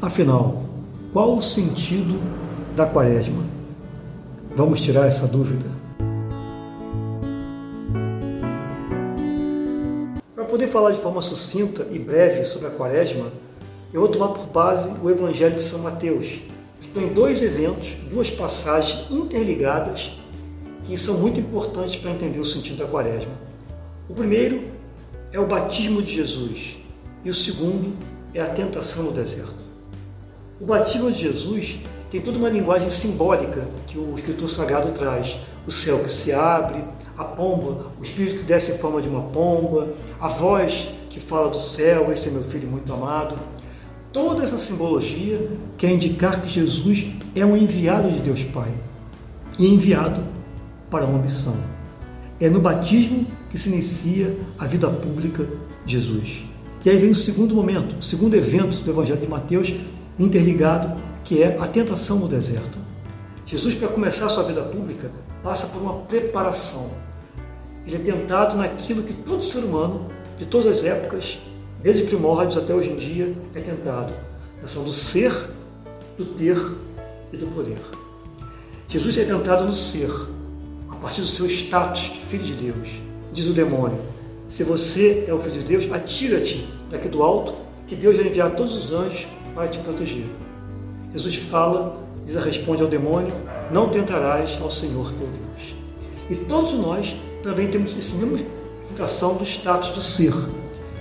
Afinal, qual o sentido da quaresma? Vamos tirar essa dúvida. Para poder falar de forma sucinta e breve sobre a quaresma, eu vou tomar por base o Evangelho de São Mateus, que tem dois eventos, duas passagens interligadas que são muito importantes para entender o sentido da quaresma. O primeiro é o batismo de Jesus e o segundo é a tentação no deserto. O batismo de Jesus tem toda uma linguagem simbólica que o escritor sagrado traz. O céu que se abre, a pomba, o espírito que desce em forma de uma pomba, a voz que fala do céu, esse é meu filho muito amado. Toda essa simbologia quer indicar que Jesus é um enviado de Deus Pai e enviado para uma missão. É no batismo que se inicia a vida pública de Jesus. E aí vem o segundo momento, o segundo evento do Evangelho de Mateus, interligado, que é a tentação no deserto. Jesus, para começar a sua vida pública, passa por uma preparação. Ele é tentado naquilo que todo ser humano, de todas as épocas, desde primórdios até hoje em dia, é tentado. A questão do ser, do ter e do poder. Jesus é tentado no ser, a partir do seu status de filho de Deus. Diz o demônio: se você é o filho de Deus, atira-te daqui do alto, que Deus vai enviar todos os anjos vai te proteger. Jesus fala, diz responde ao demônio: Não tentarás ao Senhor teu Deus. E todos nós também temos essa mesma tentação do status do ser.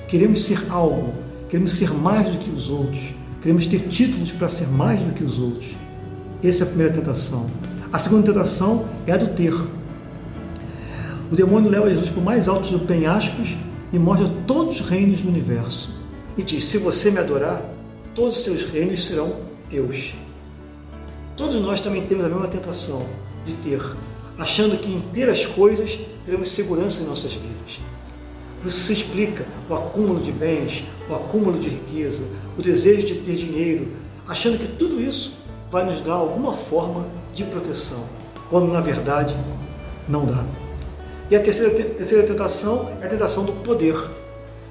Queremos ser algo, queremos ser mais do que os outros, queremos ter títulos para ser mais do que os outros. Essa é a primeira tentação. A segunda tentação é a do ter. O demônio leva Jesus para o mais alto dos penhascos e mostra todos os reinos do universo. E diz: Se você me adorar, todos os seus reinos serão teus. Todos nós também temos a mesma tentação de ter, achando que em ter as coisas teremos segurança em nossas vidas. Por isso se explica o acúmulo de bens, o acúmulo de riqueza, o desejo de ter dinheiro, achando que tudo isso vai nos dar alguma forma de proteção, quando na verdade não dá. E a terceira, terceira tentação é a tentação do poder.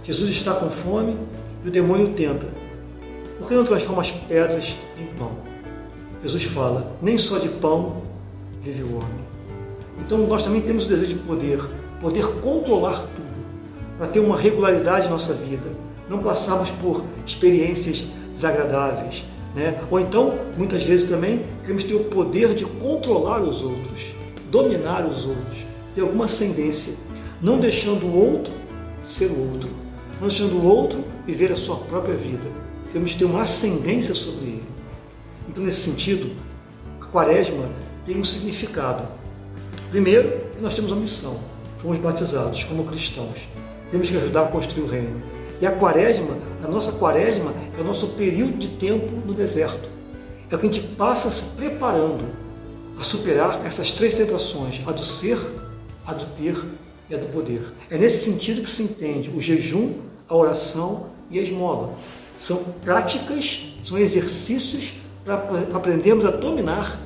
Jesus está com fome e o demônio tenta. Por que não transforma as pedras em pão? Jesus fala: nem só de pão vive o homem. Então nós também temos o desejo de poder, poder controlar tudo, para ter uma regularidade em nossa vida, não passarmos por experiências desagradáveis. Né? Ou então, muitas vezes também, queremos ter o poder de controlar os outros, dominar os outros, ter alguma ascendência, não deixando o outro ser o outro, não deixando o outro viver a sua própria vida Queremos ter uma ascendência sobre ele. Então, nesse sentido, a quaresma tem um significado. Primeiro, que nós temos uma missão. Fomos batizados como cristãos. Temos que ajudar a construir o reino. E a quaresma, a nossa quaresma é o nosso período de tempo no deserto. É o que a gente passa se preparando a superar essas três tentações: a do ser, a do ter e a do poder. É nesse sentido que se entende o jejum, a oração e a esmola. São práticas, são exercícios para aprendermos a dominar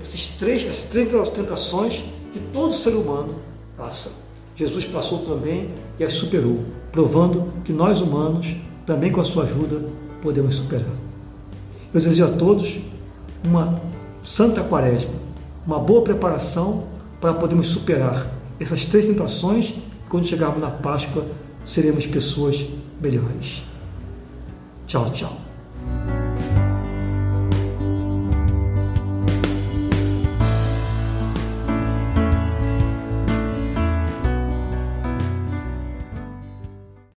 esses três, essas três tentações que todo ser humano passa. Jesus passou também e as superou, provando que nós humanos, também com a sua ajuda, podemos superar. Eu desejo a todos uma santa quaresma, uma boa preparação para podermos superar essas três tentações e quando chegarmos na Páscoa seremos pessoas melhores. 叫一叫。